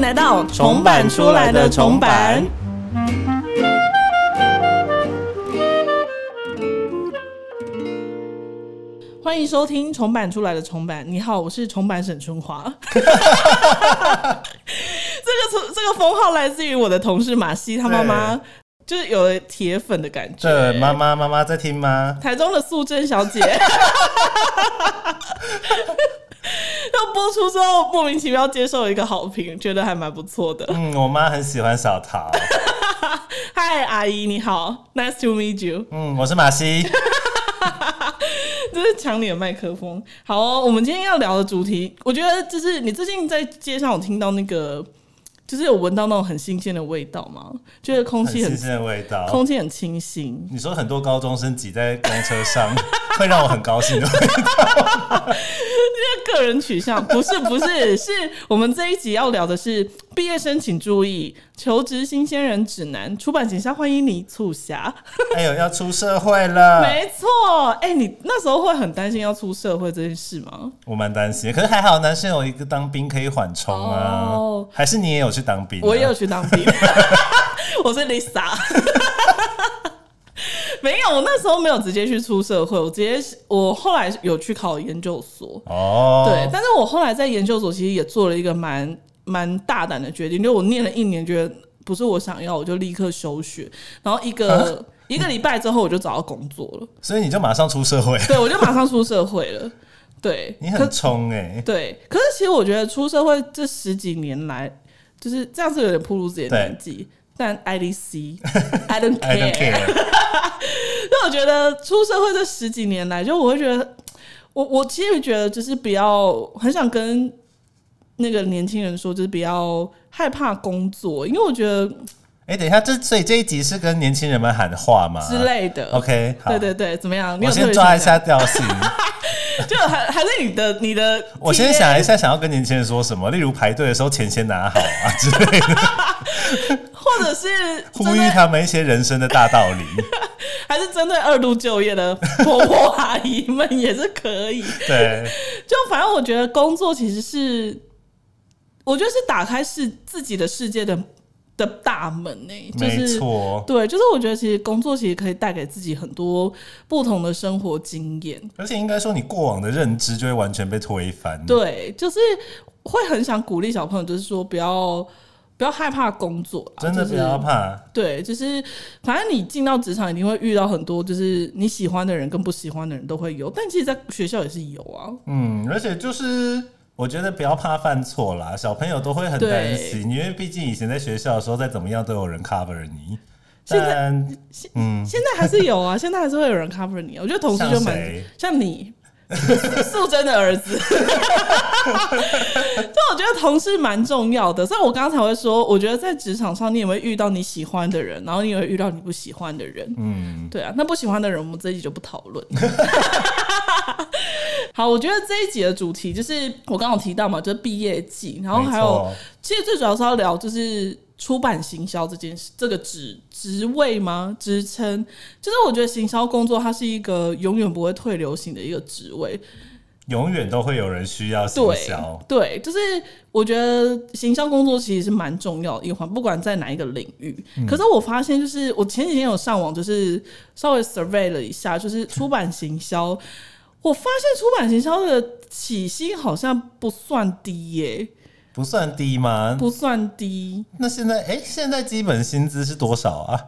迎来到重版出来的重版。欢迎收听重版出来的重版。你好，我是重版沈春华。这个从这个封号来自于我的同事马西，他妈妈就是有了铁粉的感觉。对，妈妈妈妈在听吗？台中的素贞小姐，要播出之后莫名其妙接受一个好评，觉得还蛮不错的。嗯，我妈很喜欢小桃。嗨，阿姨你好，Nice to meet you。嗯，我是马西。这是抢你的麦克风。好哦，我们今天要聊的主题，我觉得就是你最近在街上有听到那个，就是有闻到那种很新鲜的味道吗？觉得空气很很新鲜的味道。空气很清新。你说很多高中生挤在公车上，会让我很高兴的味道。因为个人取向不是不是，是我们这一集要聊的是毕业生请注意，求职新鲜人指南，出版警校欢迎你促狭。哎呦，要出社会了，没错，哎、你那时候会很担心要出社会这件事吗？我蛮担心。可是还好，男生有一个当兵可以缓冲啊。哦还是你也有去当兵、啊？我也有去当兵，我是 Lisa。没有，我那时候没有直接去出社会，我直接我后来有去考研究所，哦。对，但是我后来在研究所其实也做了一个蛮蛮大胆的决定，就我念了一年，觉得不是我想要，我就立刻休学，然后一个 一个礼拜之后我就找到工作了，所以你就马上出社会，对我就马上出社会了，对，你很冲哎、对，可是其实我觉得出社会这十几年来，就是这样子有点暴露自己的对年纪。但 IDC，I don't I don't care。care。那我觉得出社会这十几年来，就我会觉得，我我其实觉得就是比较很想跟那个年轻人说，就是比较害怕工作，因为我觉得哎、等一下，这所以这一集是跟年轻人们喊话吗？之类的。OK，好，对对对，怎么样？你我先抓一下调性。就还还是你的你的，我先想一下，想要跟年轻人说什么，例如排队的时候钱先拿好啊 之类的，或者是呼吁他们一些人生的大道理。还是针对二度就业的婆婆阿姨们也是可以。对，就反正我觉得工作其实是，我觉得是打开是自己的世界的的大门呢、就没是。错。对，就是我觉得其实工作其实可以带给自己很多不同的生活经验。而且应该说，你过往的认知就会完全被推翻。对，就是会很想鼓励小朋友，就是说不要不要害怕工作真的不要怕。对，就是反正你进到职场一定会遇到很多，就是你喜欢的人跟不喜欢的人都会有，但其实，在学校也是有啊。嗯，而且就是我觉得不要怕犯错啦，小朋友都会很对担心，因为毕竟以前在学校的时候，再怎么样都有人 cover 你。现在但嗯，现在还是有啊，现在还是会有人 cover 你啊。我觉得同事就蛮像你，素贞的儿子。就我觉得同事蛮重要的，所以我刚才会说，我觉得在职场上你也会遇到你喜欢的人，然后你也会遇到你不喜欢的人。嗯，对啊，那不喜欢的人，我们这一集就不讨论。好，我觉得这一集的主题就是我刚刚提到嘛，就是毕业季，然后还有，其实最主要是要聊就是出版行销这件事，这个职职位吗？职称，就是我觉得行销工作它是一个永远不会退流行的一个职位。永远都会有人需要行对销。对，就是我觉得行销工作其实是蛮重要的一环，不管在哪一个领域。嗯可是我发现，就是我前几天有上网，就是稍微 survey 了一下，就是出版行销，我发现出版行销的起薪好像不算低耶、不算低吗？不算低。那现在哎、现在基本薪资是多少啊？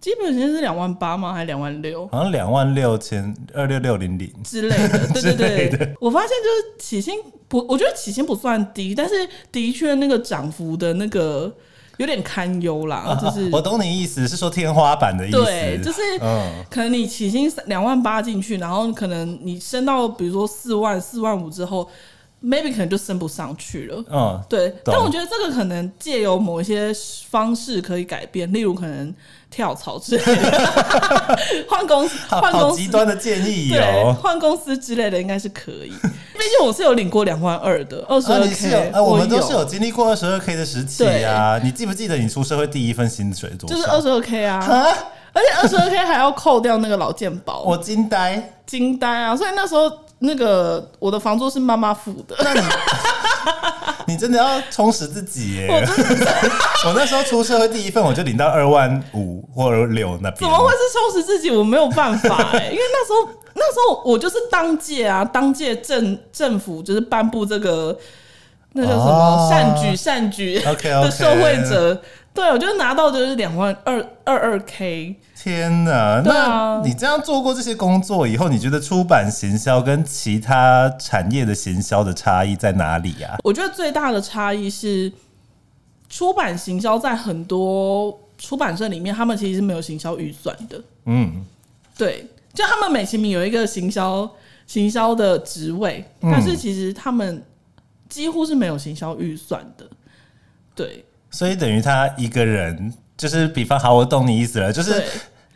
基本薪是两万八吗？还是两万六好像两万六千二六六零零。之类的？对对之类对，我发现就是起薪不，我觉得起薪不算低，但是的确那个涨幅的那个有点堪忧啦，就是、啊我懂你意思，是说天花板的意思。对，就是嗯，可能你起薪两万八进去，然后可能你升到比如说四万、四万五之后，maybe 可能就升不上去了。嗯，对，但我觉得这个可能借由某一些方式可以改变，例如可能跳槽之类的，换公司、换公司。极端的建议对，哦。换公司之类的应该是可以，毕竟我是有领过两万二的，二十啊，二 k，啊，我们都是有经历过二十二 k 的时期啊。你记不记得你出社会第一份薪水多少？就是二十二 k 啊，啊，而且二十二 k 还要扣掉那个老健保，我惊呆。惊呆啊！所以那时候那个我的房租是妈妈付的，那你 真的要充实自己耶！我那时候出社会第一份，我就领到二万五或者六那边，怎么会是充实自己？我没有办法哎、因为那时候那时候我就是当届啊，当届政政府就是颁布这个那叫什么哦善举善举 OK，OK 的受惠者，对我就拿到就是两万二二二 K。天哪！啊那你这样做过这些工作以后，你觉得出版行销跟其他产业的行销的差异在哪里啊？我觉得最大的差异是，出版行销在很多出版社里面，他们其实是没有行销预算的。嗯，对，就他们美其名有一个行销行销的职位，嗯但是其实他们几乎是没有行销预算的。对，所以等于他一个人，就是比方好，我懂你意思了，就是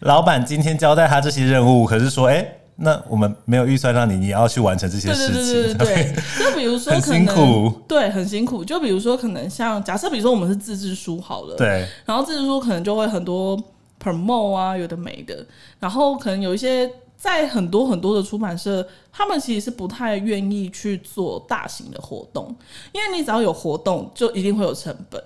老板今天交代他这些任务，可是说，哎、那我们没有预算让你，你要去完成这些对对事情，对对对。对，就比如说很可能辛苦。对，很辛苦。就比如说可能像假设，比如说我们是自制书好了，对。然后自制书可能就会很多 promo 啊，有的没的，然后可能有一些在很多很多的出版社，他们其实是不太愿意去做大型的活动，因为你只要有活动，就一定会有成本。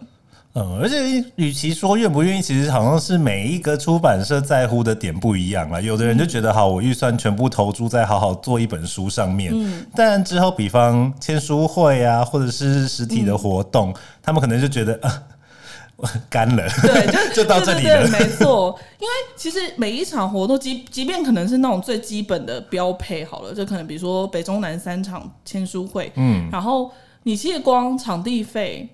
嗯，而且与其说愿不愿意，其实好像是每一个出版社在乎的点不一样了。有的人就觉得，好，我预算全部投注在好好做一本书上面。嗯，但之后，比方签书会啊，或者是实体的活动，他们可能就觉得啊，我干 了。对，就就到这对，没错。因为其实每一场活动，即即便可能是那种最基本的标配好了，就可能比如说北中南三场签书会，嗯，然后你其实光场地费。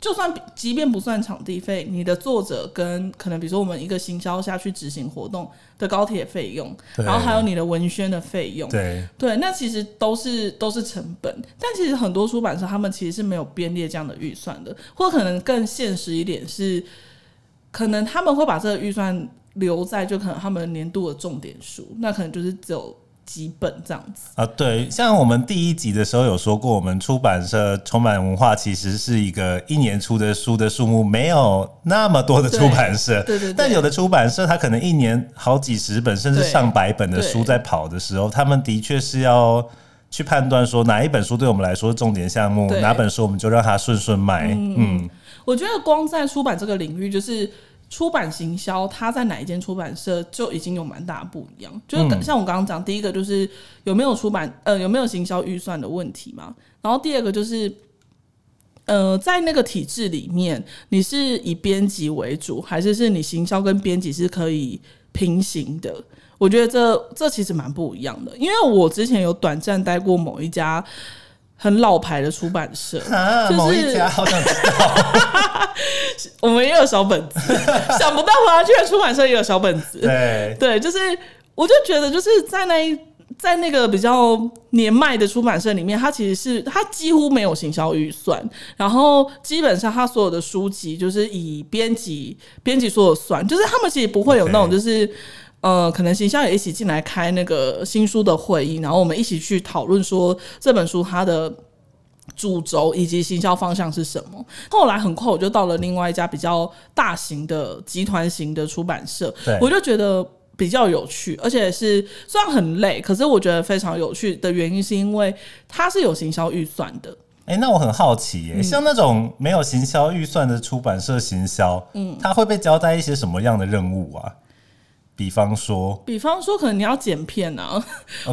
就算即便不算场地费，你的作者跟可能比如说我们一个行销下去执行活动的高铁费用，然后还有你的文宣的费用，对，对，那其实都是都是成本，但其实很多出版社他们其实是没有编列这样的预算的，或可能更现实一点是，可能他们会把这个预算留在就可能他们年度的重点书，那可能就是只有几本这样子。啊，对，像我们第一集的时候有说过，我们出版社充满文化其实是一个一年出的书的数目没有那么多的出版社，对对对但有的出版社它可能一年好几十本甚至上百本的书在跑的时候，他们的确是要。去判断说哪一本书对我们来说是重点项目，哪本书我们就让它顺顺卖。嗯，我觉得光在出版这个领域，就是出版行销，它在哪一间出版社就已经有蛮大的不一样。就是嗯像我刚刚讲，第一个就是有没有出版呃有没有行销预算的问题嘛，然后第二个就是。呃，在那个体制里面，你是以编辑为主，还是是你行销跟编辑是可以平行的？我觉得这这其实蛮不一样的，因为我之前有短暂待过某一家很老牌的出版社，啊，就是某一家好想知道，我们也有小本子，想不到华居然出版社也有小本子。对，对，就是我就觉得就是在那一在那个比较年迈的出版社里面，它其实是它几乎没有行销预算，然后基本上它所有的书籍就是以编辑编辑说了算，就是他们其实不会有那种就是。呃，可能行销也一起进来开那个新书的会议，然后我们一起去讨论说这本书它的主轴以及行销方向是什么。后来很快我就到了另外一家比较大型的集团型的出版社，我就觉得比较有趣，而且是虽然很累，可是我觉得非常有趣的原因是因为它是有行销预算的。哎、那我很好奇嗯耶，像那种没有行销预算的出版社行销，嗯，它会被交代一些什么样的任务啊？比方说，比方说，可能你要剪片啊。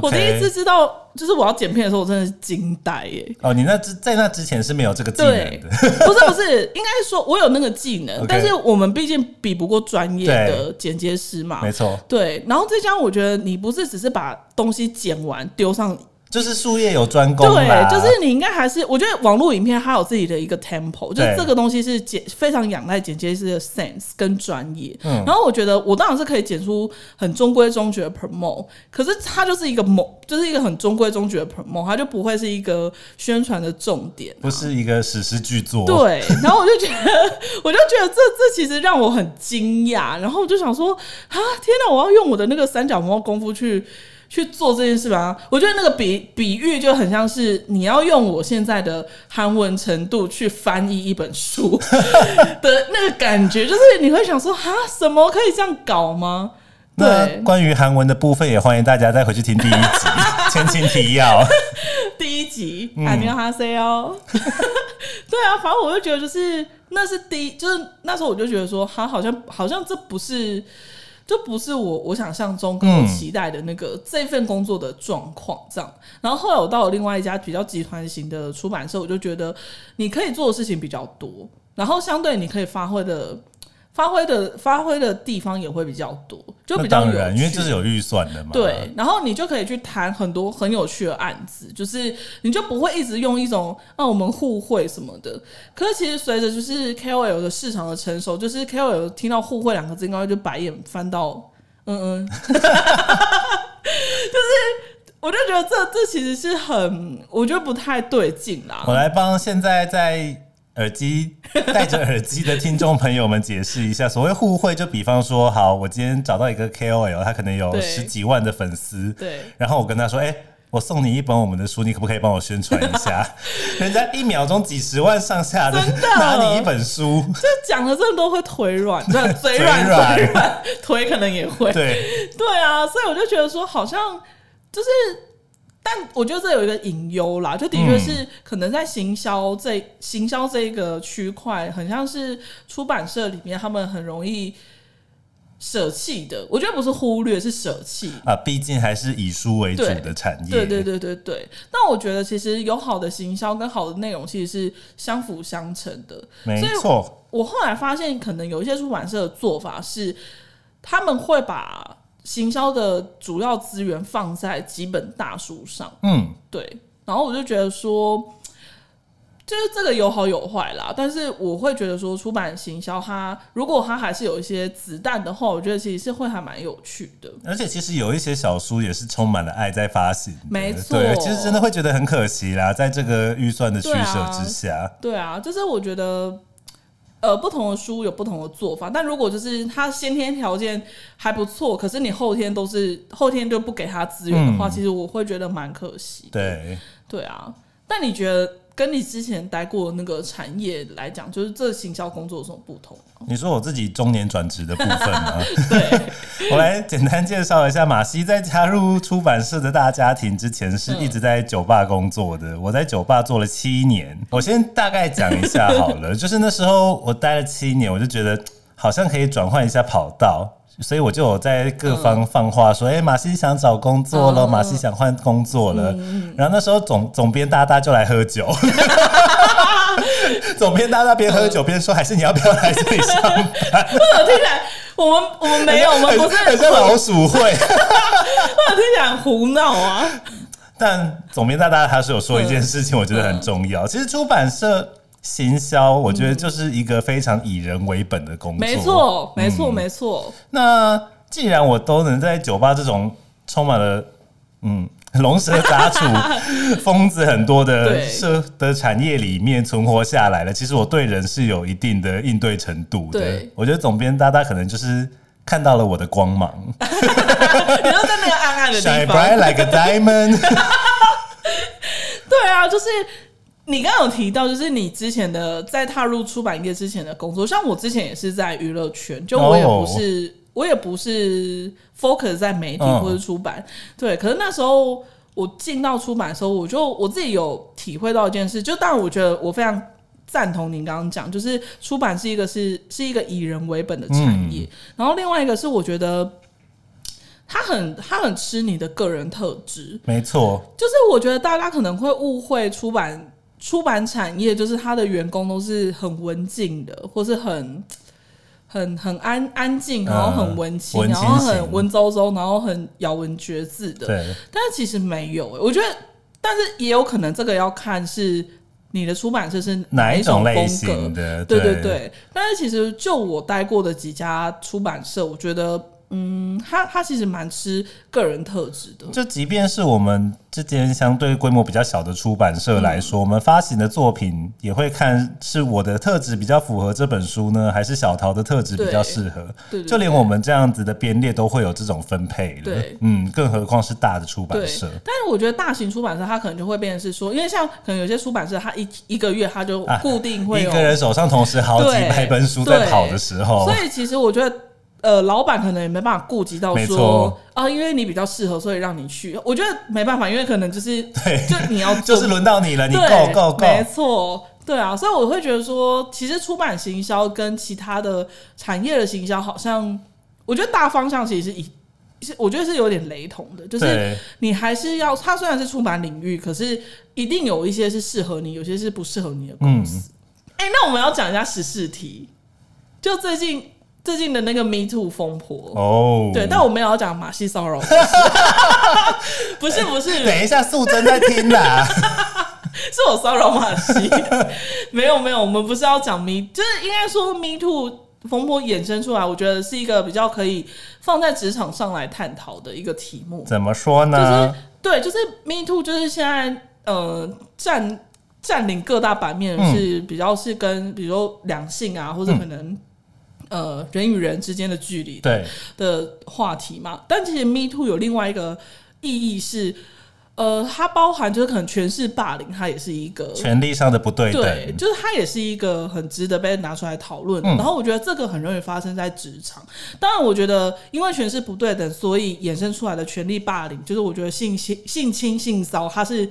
我第一次知道，就是我要剪片的时候，我真的是惊呆耶、哦，你那之在那之前是没有这个技能对，的，不是不是，应该是说我有那个技能但是我们毕竟比不过专业的剪接师嘛。没错，对，然后再加上我觉得你不是只是把东西剪完丢上，就是术业有专攻啦，对，就是你应该还是，我觉得网络影片它有自己的一个 tempo，就是对这个东西是剪非常仰赖剪接师的 sense 跟专业。嗯然后我觉得我当然是可以剪出很中规中矩的 promo，可是它就是一个某，就是一个很中规中矩的 promo，它就不会是一个宣传的重点。不是一个史诗巨作，对，然后我就觉得，我就觉得这这其实让我很惊讶，然后我就想说，啊，天哪，我要用我的那个三角猫功夫去去做这件事吧。我觉得那个比比喻就很像是你要用我现在的韩文程度去翻译一本书 的那个感觉就是你会想说哈什么可以这样搞吗？对。关于韩文的部分也欢迎大家再回去听第一集前情提要。第一集还没有哈塞哦对啊反正我就觉得就是那是第一就是那时候我就觉得说哈好像好像这不是就不是我我想象中跟我期待的那个这份工作的状况这样。然后后来我到了另外一家比较集团型的出版社，我就觉得你可以做的事情比较多，然后相对你可以发挥的。发挥的发挥的地方也会比较多，就比较当然，因为这是有预算的嘛。对，然后你就可以去谈很多很有趣的案子，就是你就不会一直用一种啊我们互惠什么的。可是其实随着就是 KOL 的市场的成熟，就是 KOL 听到互惠两个字，应该就白眼翻到嗯嗯，就是我就觉得这这其实是很我觉得不太对劲啦。我来帮现在在。耳机戴着耳机的听众朋友们，解释一下，所谓互惠，就比方说，好，我今天找到一个 KOL，他可能有十几万的粉丝，对，然后我跟他说，哎，我送你一本我们的书，你可不可以帮我宣传一下？人家一秒钟几十万上下的拿你一本书，这讲的真的都会腿软，对，嘴软，嘴软，腿可能也会，对，对啊，所以我就觉得说，好像就是。但我觉得这有一个隐忧啦，就的确是可能在行销这行销这个区块，很像是出版社里面他们很容易舍弃的。我觉得不是忽略，是舍弃啊。毕竟还是以书为主的产业。对对对对对。但我觉得其实有好的行销跟好的内容，其实是相辅相成的。没错。我后来发现，可能有一些出版社的做法是，他们会把。行销的主要资源放在几本大书上，嗯，对。然后我就觉得说，就是这个有好有坏啦。但是我会觉得说，出版行销它如果它还是有一些子弹的话，我觉得其实是会还蛮有趣的。而且其实有一些小书也是充满了爱在发行，没错。对，其实真的会觉得很可惜啦，在这个预算的取舍之下。对啊，就是我觉得。呃，不同的书有不同的做法，但如果就是他先天条件还不错，可是你后天都是后天就不给他资源的话，其实我会觉得蛮可惜。对，对啊。但你觉得？跟你之前待过那个产业来讲，就是这行销工作有什么不同？你说我自己中年转职的部分吗？对，我来简单介绍一下马西在加入出版社的大家庭之前，是一直在酒吧工作的。我在酒吧做了七年，我先大概讲一下好了。就是那时候我待了七年，我就觉得好像可以转换一下跑道。所以我就有在各方放话说，哎，马西想找工作了，马西想换工作了。然后那时候总总编大大就来喝酒，总编大大边喝酒边说，还是你要不要来这里上班？我听起来我们我们没有，我们不是很像老鼠会，我听起来胡闹啊。但总编大大他是有说一件事情，我觉得很重要。其实出版社。行销，我觉得就是一个非常以人为本的工作。没错，没错，没错。那既然我都能在酒吧这种充满了嗯龙蛇杂处、疯子很多的 社的产业里面存活下来了，其实我对人是有一定的应对程度的。我觉得总编大大可能就是看到了我的光芒。然后在那个暗暗的地方，Shine bright like a diamond。对啊，就是。你刚刚有提到，就是你之前的在踏入出版业之前的工作，像我之前也是在娱乐圈，就我也不是，我也不是 focus 在媒体或者出版，对。可是那时候我进到出版的时候，我就我自己有体会到一件事，就当然我觉得我非常赞同您刚刚讲，就是出版是一个是是一个以人为本的产业，然后另外一个是我觉得他很他很吃你的个人特质，没错，就是我觉得大家可能会误会出版。出版产业就是他的员工都是很文静的，或是很很很安安静，然后很文青，然后很文绉绉，然后很咬文嚼字的。对，但是其实没有，我觉得，但是也有可能这个要看是你的出版社是哪一种类型的。对对对，但是其实就我待过的几家出版社，我觉得。嗯，他他其实蛮吃个人特质的。就即便是我们之间相对规模比较小的出版社来说，我们发行的作品也会看是我的特质比较符合这本书呢，还是小桃的特质比较适合。对，就连我们这样子的编列都会有这种分配对，嗯，更何况是大的出版社。但是我觉得大型出版社它可能就会变成是说，因为像可能有些出版社，它一一个月它就固定会一个人手上同时好几百本书在跑的时候，所以其实我觉得。呃，老板可能也没办法顾及到说啊，因为你比较适合，所以让你去。我觉得没办法，因为可能就是 对，就你要就是轮到你了，你够够够，没错。对啊，所以我会觉得说，其实出版行销跟其他的产业的行销，好像我觉得大方向其实是一，是我觉得是有点雷同的，就是，你还是要，它虽然是出版领域，可是一定有一些是适合你，有些是不适合你的公嗯，司。哎、那我们要讲一下时事题，就最近最近的那个 Me Too 风波。哦，对，但我没有要讲马戏骚扰，不是不是，等一下，素贞在听啦。是我骚扰马戏，没有没有，我们不是要讲 Me，就是应该说 Me Too 风波衍生出来，我觉得是一个比较可以放在职场上来探讨的一个题目。怎么说呢就是呢？对，就是 Me Too，就是现在呃占占领各大版面嗯是比较是跟比如说两性啊，或者可能、呃人与人之间的距离对，的话题嘛。但其实 Me Too 有另外一个意义是，呃，它包含就是可能权势霸凌，它也是一个权力上的不对等对，就是它也是一个很值得被拿出来讨论。嗯然后我觉得这个很容易发生在职场。当然，我觉得因为权势不对等，所以衍生出来的权力霸凌，就是我觉得性性性侵、性骚，它是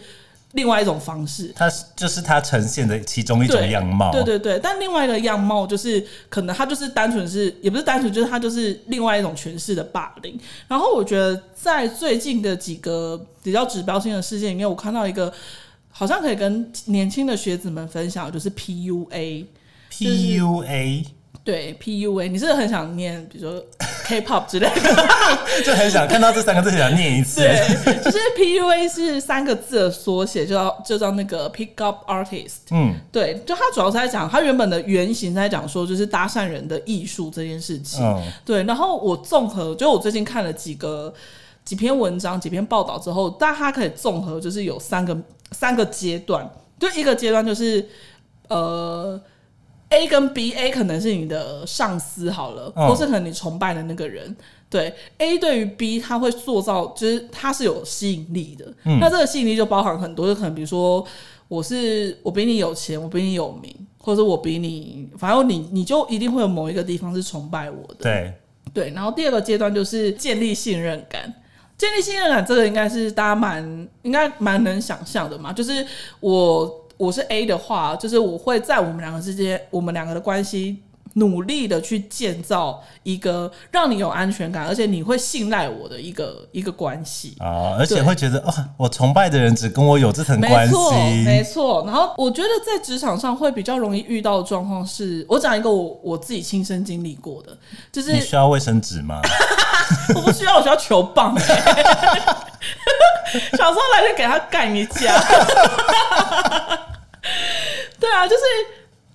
另外一种方式。它是就是它呈现的其中一种样貌。对对对，但另外一个样貌就是，可能它就是单纯是，也不是单纯，就是它就是另外一种诠释的霸凌。然后我觉得在最近的几个比较指标性的事件里面，我看到一个好像可以跟年轻的学子们分享，就是 PUA。PUA 对 PUA，你是不是很想念，比如说 K-pop 之类的？就很想看到这三个字，想念一次。对，就是 PUA 是三个字的缩写，就叫就叫那个 Pick Up Artist。嗯，对，就它主要是在讲，它原本的原型在讲说，就是搭讪人的艺术这件事情。嗯，对，然后我综合，就我最近看了几个几篇文章、几篇报道之后，但它可以综合，就是有三个三个阶段，就一个阶段就是呃。A 跟 B，A 可能是你的上司好了，嗯或是可能你崇拜的那个人。对 A 对于 B，他会塑造，就是他是有吸引力的。嗯那这个吸引力就包含很多，就可能比如说我是我比你有钱，我比你有名，或者我比你，反正你你就一定会有某一个地方是崇拜我的。对，对，然后第二个阶段就是建立信任感。建立信任感，这个应该是大家蛮应该蛮能想象的嘛。就是我我是 A 的话，就是我会在我们两个之间，我们两个的关系努力的去建造一个让你有安全感，而且你会信赖我的一个一个关系。啊，而且会觉得哦，我崇拜的人只跟我有这层没关错，没。错。然后我觉得在职场上会比较容易遇到的状况是，我讲一个我我自己亲身经历过的，就是你需要卫生纸吗？我不需要，我需要球棒、欸。小时候来就给他干一架。对啊，就是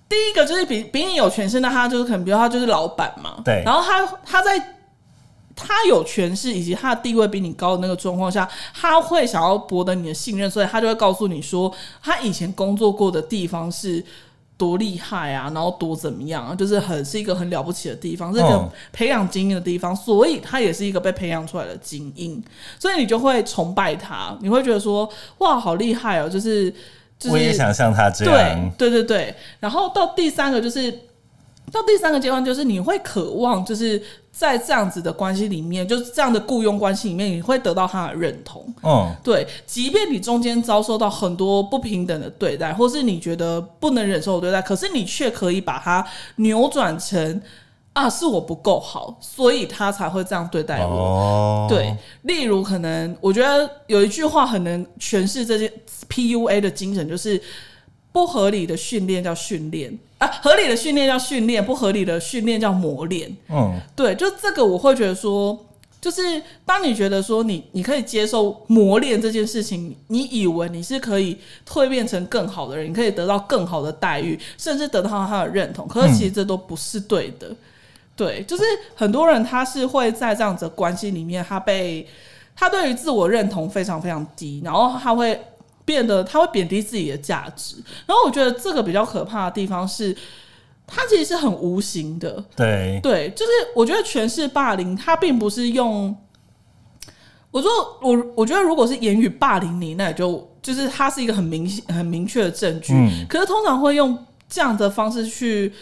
第一个就是比比你有权势，那他就是可能，比如他就是老板嘛。对然后他他在他有权势以及他的地位比你高的那个状况下，他会想要博得你的信任，所以他就会告诉你说，他以前工作过的地方是。多厉害啊，然后多怎么样啊，就是很是一个很了不起的地方，是一个嗯培养精英的地方，所以他也是一个被培养出来的精英，所以你就会崇拜他，你会觉得说哇，好厉害哦，就是就是我也想像他这对样。对对对，然后到第三个就是到第三个阶段，就是你会渴望，就是在这样子的关系里面，就是这样的雇佣关系里面，你会得到他的认同。嗯，对，即便你中间遭受到很多不平等的对待，或是你觉得不能忍受的对待，可是你却可以把它扭转成啊，是我不够好，所以他才会这样对待我。哦，对，例如可能我觉得有一句话很能诠释这件 PUA 的精神，就是不合理的训练叫训练啊，合理的训练叫训练，不合理的训练叫磨练。嗯，对，就这个我会觉得说，就是当你觉得说你你可以接受磨练这件事情，你以为你是可以蜕变成更好的人，你可以得到更好的待遇，甚至得到他的认同，可是其实这都不是对的。对，就是很多人他是会在这样子的关系里面，他被他对于自我认同非常非常低，然后他会变得他会贬低自己的价值。然后我觉得这个比较可怕的地方是，他其实是很无形的。对，对，就是我觉得全是霸凌，他并不是用。我说我我觉得如果是言语霸凌你，那也就就是他是一个很明显很明确的证据。嗯可是通常会用这样的方式去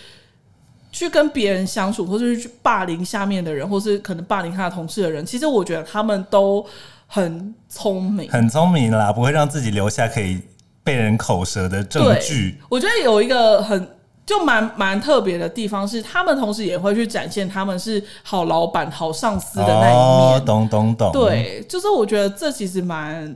去跟别人相处，或者是去霸凌下面的人，或是可能霸凌他的同事的人。其实我觉得他们都很聪明。很聪明啦，不会让自己留下可以被人口舌的证据。我觉得有一个很就蛮蛮特别的地方是，他们同时也会去展现他们是好老板、好上司的那一面。哦，懂懂懂。对，就是我觉得这其实蛮，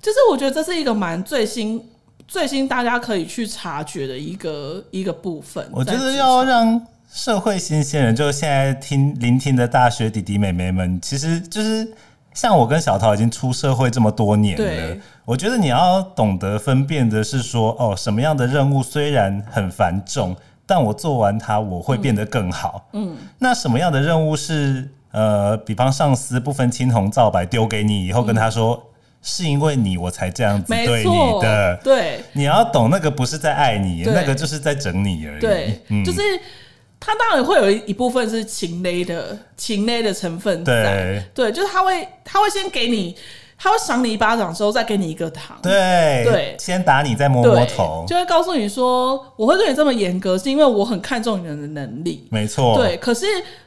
就是我觉得这是一个蛮最新、最新大家可以去察觉的一个一个部分。我觉得要让社会新鲜人，就是现在听聆听的大学弟弟妹妹们，其实就是像我跟小桃已经出社会这么多年了。我觉得你要懂得分辨的是说，哦，什么样的任务虽然很繁重，但我做完它我会变得更好。嗯，那什么样的任务是呃，比方上司不分青红皂白丢给你以后，跟他说。是因为你我才这样子没对你错的，对。你要懂那个不是在爱你，那个就是在整你而已。对，嗯。就是他当然会有一一部分是情勒的情勒的成分在，对，就是他会他会先给你，他会赏你一巴掌之后再给你一个糖，对对。先打你，再摸摸对头，就会告诉你说，我会对你这么严格，是因为我很看重你的能力。没错，对，可是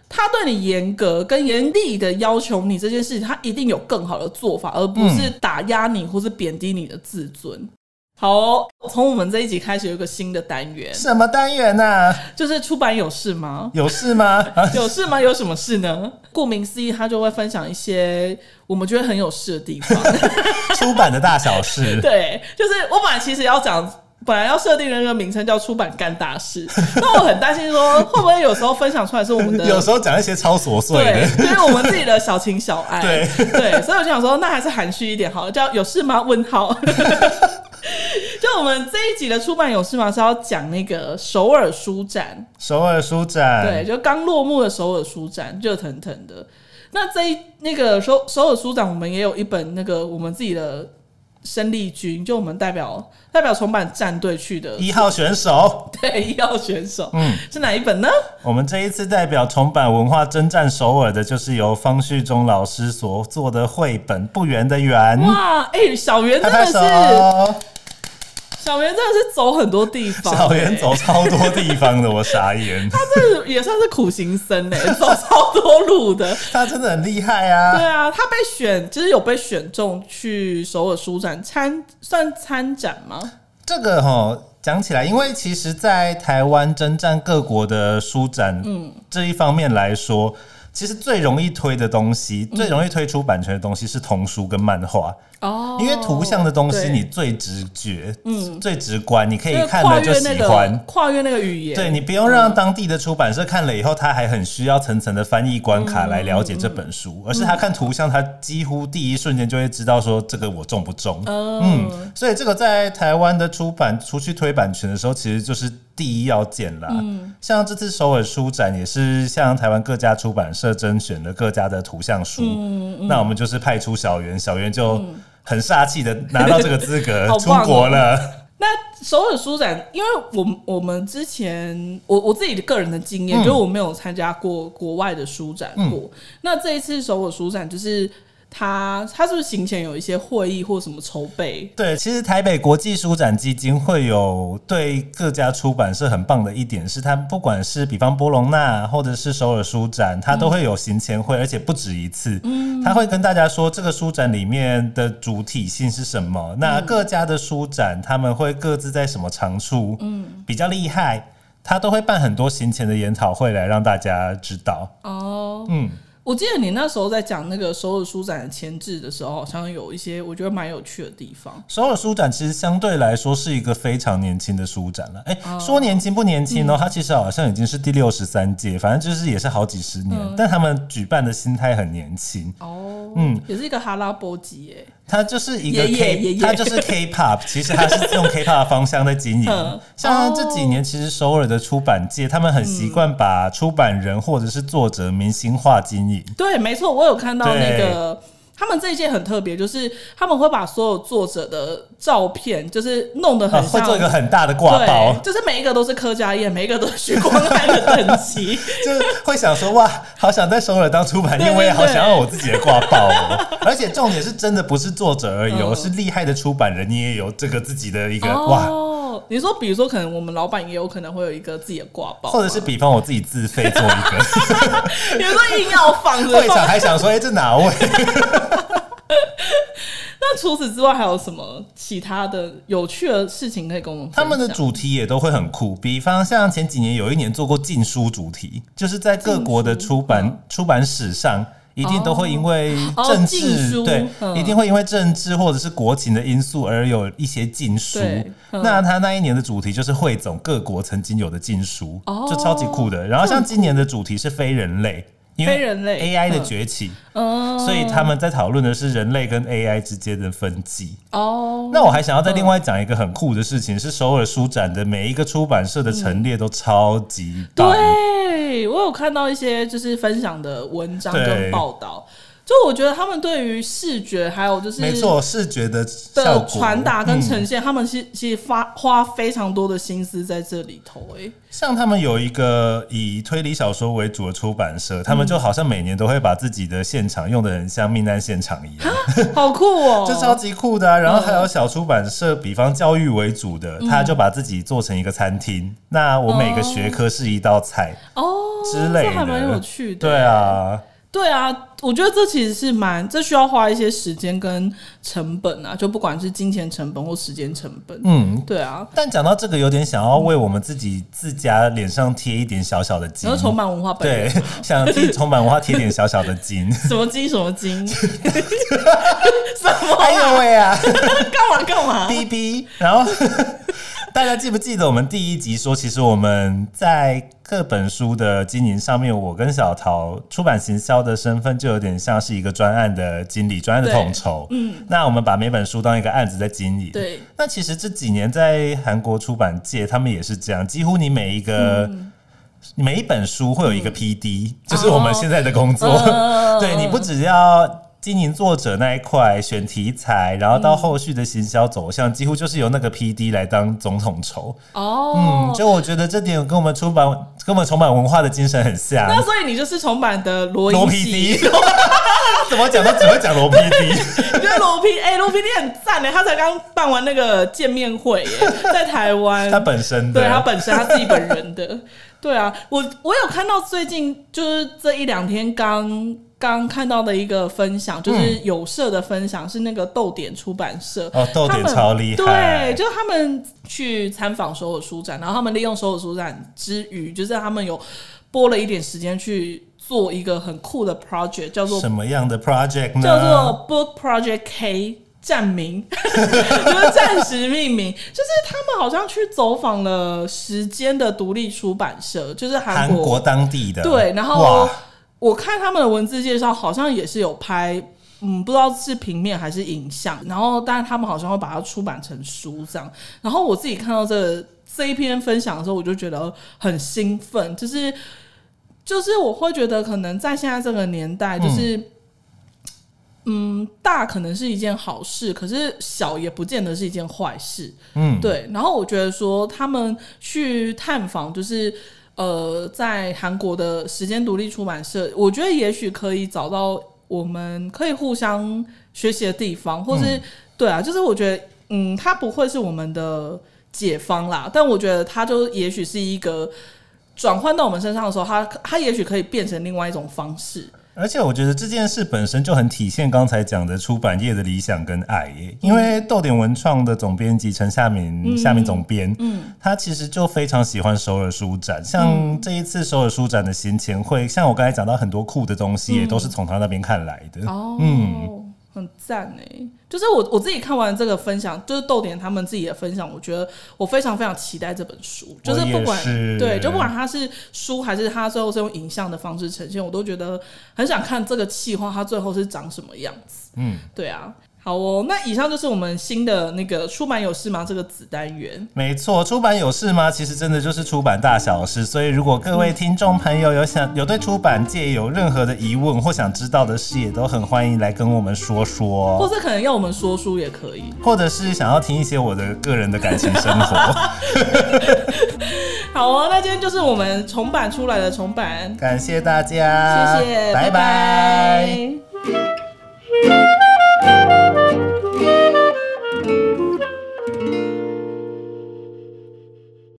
他对你严格跟严厉的要求你这件事情，他一定有更好的做法，而不是打压你或是贬低你的自尊。好哦、从我们这一集开始有一个新的单元，什么单元呢、就是出版有事吗？有事吗？啊 有事吗？有什么事呢？顾名思义，他就会分享一些我们觉得很有事的地方。出版的大小事，对，就是我本来其实要讲，本来要设定的那个名称叫“出版干大事”，那我很担心说会不会有时候分享出来是我们的 有时候讲一些超琐碎对，的。就是我们自己的小情小爱。对对，所以我就想说，那还是含蓄一点好了，叫有事吗？问号。就我们这一集的出版有事吗？是要讲那个首尔书展，首尔书展，对，就刚落幕的首尔书展，热腾腾的。那这一那个首首尔书展，我们也有一本那个我们自己的生力军，就我们代表代表重版战队去的，一号选手。对一号选手，嗯，是哪一本呢？我们这一次代表重版文化征战首尔的，就是由方旭中老师所做的绘本《不圆的圆》。哇，哎、小圆真的拍是手！小圆真的是走很多地方、小圆欸走超多地方的，我傻眼。他这也算是苦行僧哎、走超多路的。他真的很厉害啊！对啊，他被选，就是有被选中去首尔书展参，算参展吗？这个哈讲起来，因为其实，在台湾征战各国的书展，嗯，这一方面来说，其实最容易推的东西，最容易推出版权的东西是童书跟漫画，哦因为图像的东西你最直觉，嗯，最直观，你可以看了就喜欢。跨越那个语言，对你不用让当地的出版社看了以后，他还很需要层层的翻译关卡来了解这本书，而是他看图像，他几乎第一瞬间就会知道说这个我中不中。嗯，嗯，所以这个在台湾的出版出去推版权的时候，其实就是第一要件啦。嗯，像这次首尔书展也是向台湾各家出版社甄选了各家的图像书，嗯那我们就是派出小圆，小圆就很煞气的拿到这个资格 出国了。那首尔书展，因为我们我们之前我我自己的个人的经验，嗯就是我没有参加过国外的书展过。那这一次首尔书展，就是他他是不是行前有一些会议或什么筹备？对，其实台北国际书展基金会有对各家出版社很棒的一点是，它不管是比方波隆纳或者是首尔书展，它都会有行前会，而且不止一次。嗯，他会跟大家说这个书展里面的主体性是什么，那各家的书展他们会各自在什么长处，嗯，比较厉害。他都会办很多行前的研讨会来让大家知道。哦，嗯，我记得你那时候在讲那个首尔书展的前置的时候，好像有一些我觉得蛮有趣的地方。首尔书展其实相对来说是一个非常年轻的书展了。哎、说年轻不年轻哦，它其实好像已经是第六十三届，反正就是也是好几十年，但他们举办的心态很年轻。哦，嗯，也是一个哈拉波吉耶。它就是一个爷 K，爷爷爷它就是 K-pop，其实它是用 K-pop 的方向在经营嗯。像这几年，其实首尔的出版界，他们很习惯把出版人或者是作者明星化经营。对，没错，我有看到那个。他们这一届很特别，就是他们会把所有作者的照片，就是弄得啊，很像，会做一个很大的挂包，就是每一个都是柯家燕，每一个都是许光汉的等级。就是会想说哇，好想在首尔当出版业，我也好想要我自己的挂报哦。而且重点是真的不是作者而已哦，嗯是厉害的出版人，你也有这个自己的一个哇，哦，你说，比如说，可能我们老板也有可能会有一个自己的挂包，或者是比方我自己自费做一个，比如说硬要放着会场还想说，哎，这哪位？那除此之外还有什么其他的有趣的事情可以跟我们分享？他们的主题也都会很酷，比方像前几年有一年做过禁书主题，就是在各国的出版、出版史上。一定都会因为哦。政禁治、书。对，嗯。一定会因为政治或者是国情的因素而有一些禁书。嗯。那他那一年的主题就是汇总各国曾经有的禁书，哦。就超级酷的。然后像今年的主题是非人类，因为非人类 AI 的嗯。崛起，嗯，所以他们在讨论的是人类跟 AI 之间的分歧。哦，那我还想要再另外讲一个很酷的事情，是首尔书展的每一个出版社的陈列都超级棒。对我有看到一些就是分享的文章跟报道，就我觉得他们对于视觉还有就是没错，视觉的的传达跟嗯呈现，他们其其实花花非常多的心思在这里头、哎，像他们有一个以推理小说为主的出版社，他们就好像每年都会把自己的现场用的很像命案现场一样，好酷哦、就超级酷的、啊。然后还有小出版社，比方教育为主的，他就把自己做成一个餐厅。那我每个学科是一道菜。哦之类的，这还蛮有趣的。对啊，对啊，我觉得这其实是蛮，这需要花一些时间跟成本啊，就不管是金钱成本或时间成本。嗯。对啊，但讲到这个，有点想要为我们自己自家脸上贴一点小小的金然后，重版文化本 想替重版文化贴点小小的金。什么金什么金，什么 哎呦喂啊！干嘛干嘛？B B，然后大家记不记得我们第一集说，其实我们在各本书的经营上面，我跟小桃出版行销的身份就有点像是一个专案的经理、专案的统筹。嗯，那我们把每本书当一个案子在经营。对，那其实这几年在韩国出版界，他们也是这样，几乎你每一个。嗯每一本书会有一个 P D，、就是我们现在的工作。嗯对你不只要经营作者那一块，选题材，然后到后续的行销走向，几乎就是由那个 P D 来当总统筹。哦，嗯，就我觉得这点跟我们出版、跟我们重版文化的精神很像。那所以你就是重版的罗罗英 P 喜 D，怎么讲都只会讲罗 P D。我觉得罗 P 哎，罗 P D 很赞呢，他才刚办完那个见面会耶，在台湾，他本身的对他本身他自己本人的，对啊，我我有看到最近就是这一两天刚刚看到的一个分享，就是有社的分享，是那个豆点出版社。哦，豆点超厉害，对，就是他们去参访所有书展，然后他们利用所有书展之余，就是他们有拨了一点时间去做一个很酷的 project，叫做什么样的 project 呢？叫做 Book Project K。站名 就是暂时命名，就是他们好像去走访了时间的独立出版社，就是韩国国当地的。对，然后哇，我看他们的文字介绍，好像也是有拍，嗯，不知道是平面还是影像，然后但是他们好像会把它出版成书这样。然后我自己看到这这一篇分享的时候，我就觉得很兴奋，就是就是我会觉得可能在现在这个年代，就是。嗯，大可能是一件好事，可是小也不见得是一件坏事。嗯，对，然后我觉得说他们去探访，就是呃，在韩国的时间独立出版社，我觉得也许可以找到我们可以互相学习的地方，或是、对啊，就是我觉得嗯，它不会是我们的解方啦，但我觉得它就也许是一个转换到我们身上的时候，它它也许可以变成另外一种方式。而且我觉得这件事本身就很体现刚才讲的出版业的理想跟爱耶，因为豆点文创的总编辑陈夏敏，夏敏总编，嗯，他其实就非常喜欢首尔书展，像这一次首尔书展的行前会，像我刚才讲到很多酷的东西，也都是从他那边看来的。哦，嗯很赞哎！就是我我自己看完这个分享，就是豆点他们自己的分享，我觉得我非常非常期待这本书。就是不管是对，就不管它是书还是它最后是用影像的方式呈现，我都觉得很想看这个气话它最后是长什么样子。嗯，对啊。好哦，那以上就是我们新的那个出版有事吗这个子单元。没错，出版有事吗？其实真的就是出版大小事。所以，如果各位听众朋友有想有对出版界有任何的疑问或想知道的事，也都很欢迎来跟我们说说。或是可能要我们说书也可以。或者是想要听一些我的个人的感情生活。好哦，那今天就是我们重版出来的重版，感谢大家，谢谢，拜拜拜 Thank you.